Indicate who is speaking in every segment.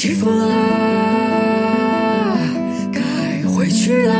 Speaker 1: 起风了，该回去了。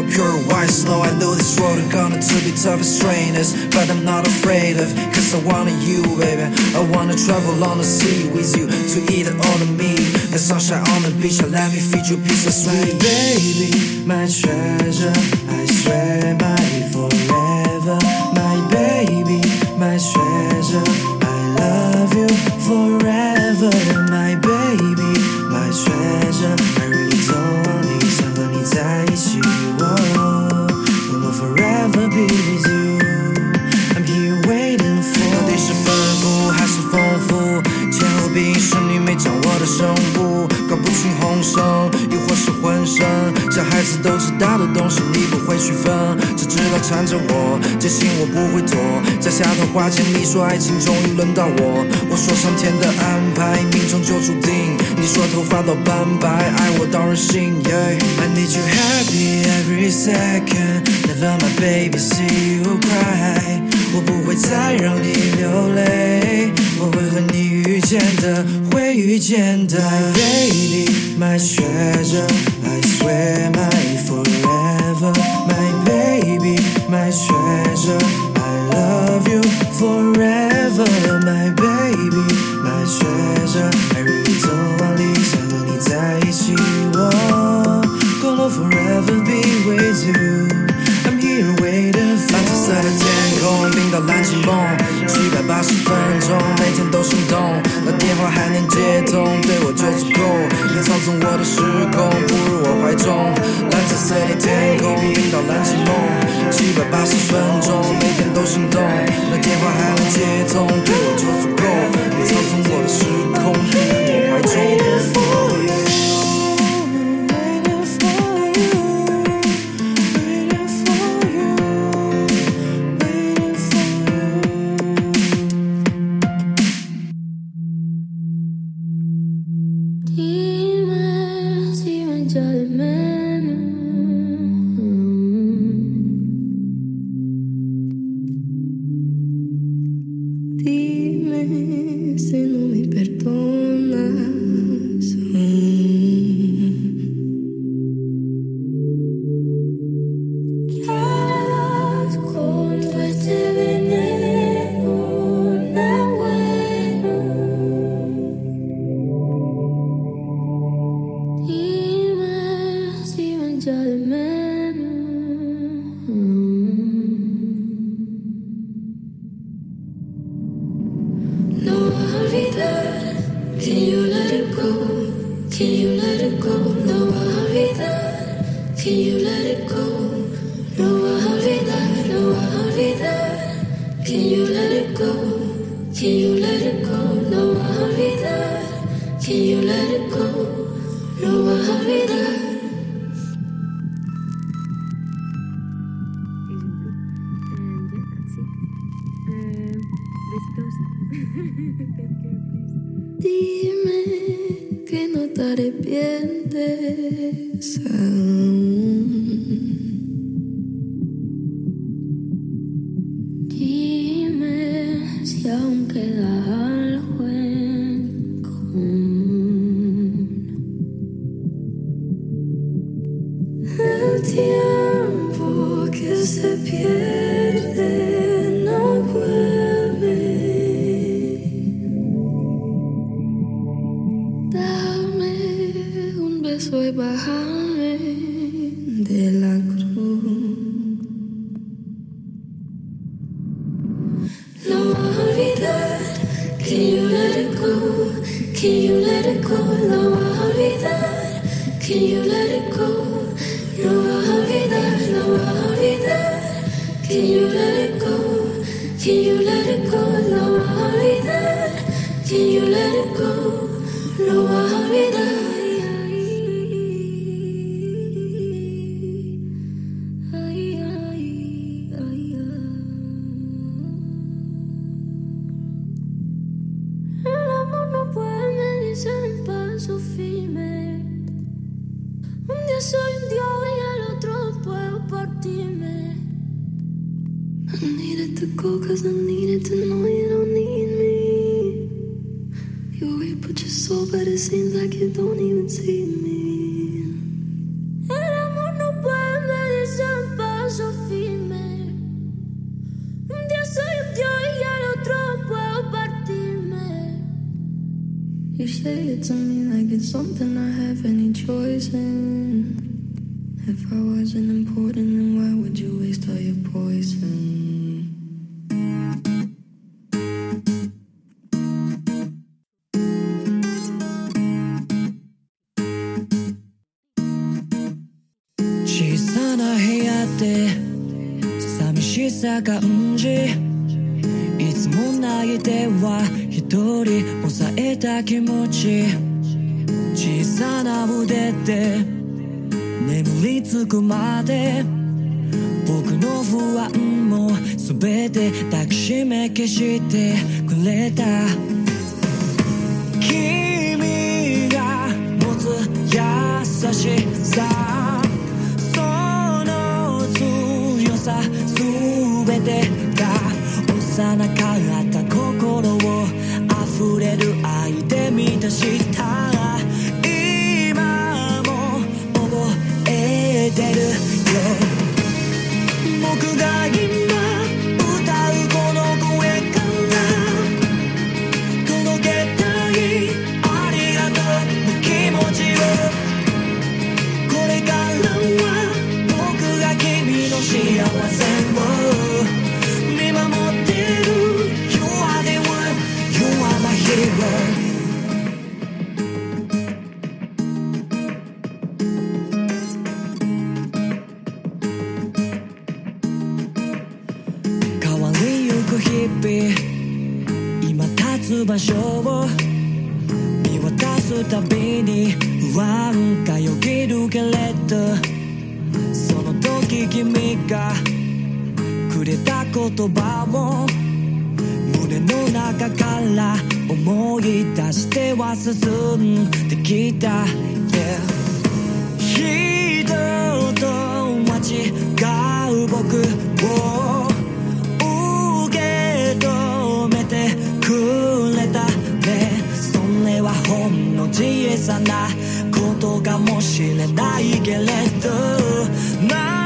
Speaker 2: pure white snow. I know this road is gonna to be tough and strenuous, but I'm not afraid of, cause I wanted you, baby. I wanna travel on the sea with you to eat all the meat. The sunshine on the beach, let me feed you piece of sweet. baby, my treasure, I swear my forever. 下头花间，你说爱情终于轮到我，我说上天的安排，命中就注定。你说头发都斑白，爱我到任性。I need you happy every second, never my baby see you cry。我不会再让你流泪，我会和你遇见的，会遇见的。My baby, my treasure, I swear my forever. My baby, my treasure you forever. My baby, my treasure, I really don't want 离想和你在一起，我 gonna forever be with you. I'm here waiting for 蓝紫色的天空，冰到蓝晴梦，七百八十分钟，每天都心动。 电话还能接通，对我就足够。你操纵我的时空，步入我怀中。蓝紫色的天空，冰岛蓝晴梦，七百八十分钟，每天都心动。那电话
Speaker 3: Dime que no te arrepientes aún. Dime si aún queda Can you let it go? No olvidar. Can you let it go? No olvidar. No olvidar. Can you let it go? Can you let it go? No olvidar. Can you You put your soul, but it seems like you don't even see me. No. Un día soy un dios y el otro puedo partirme. You say it to me like it's something I have any choice in. If I wasn't important, then why would you waste all your poison? "
Speaker 2: た感じ。いつも泣いては一人抑えた気持ち。小さな腕で眠
Speaker 4: りつくまで。僕の不安も全て抱きしめ消してくれた。君が持つ優しいあなかった心を溢れる愛で満たして小さなことかもしれないけれど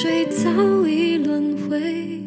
Speaker 1: 水早已轮回。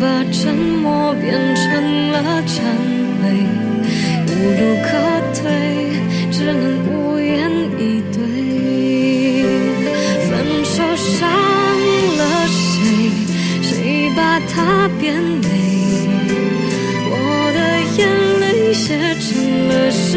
Speaker 1: 把沉默变成了忏悔，无路可退，只能无言以对。分手伤了谁？谁把它变美？我的眼泪写成了诗，